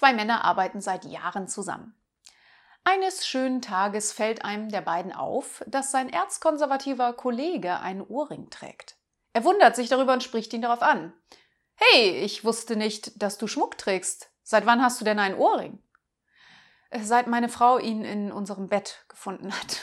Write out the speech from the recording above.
Zwei Männer arbeiten seit Jahren zusammen. Eines schönen Tages fällt einem der beiden auf, dass sein erzkonservativer Kollege einen Ohrring trägt. Er wundert sich darüber und spricht ihn darauf an. Hey, ich wusste nicht, dass du Schmuck trägst. Seit wann hast du denn einen Ohrring? Seit meine Frau ihn in unserem Bett gefunden hat.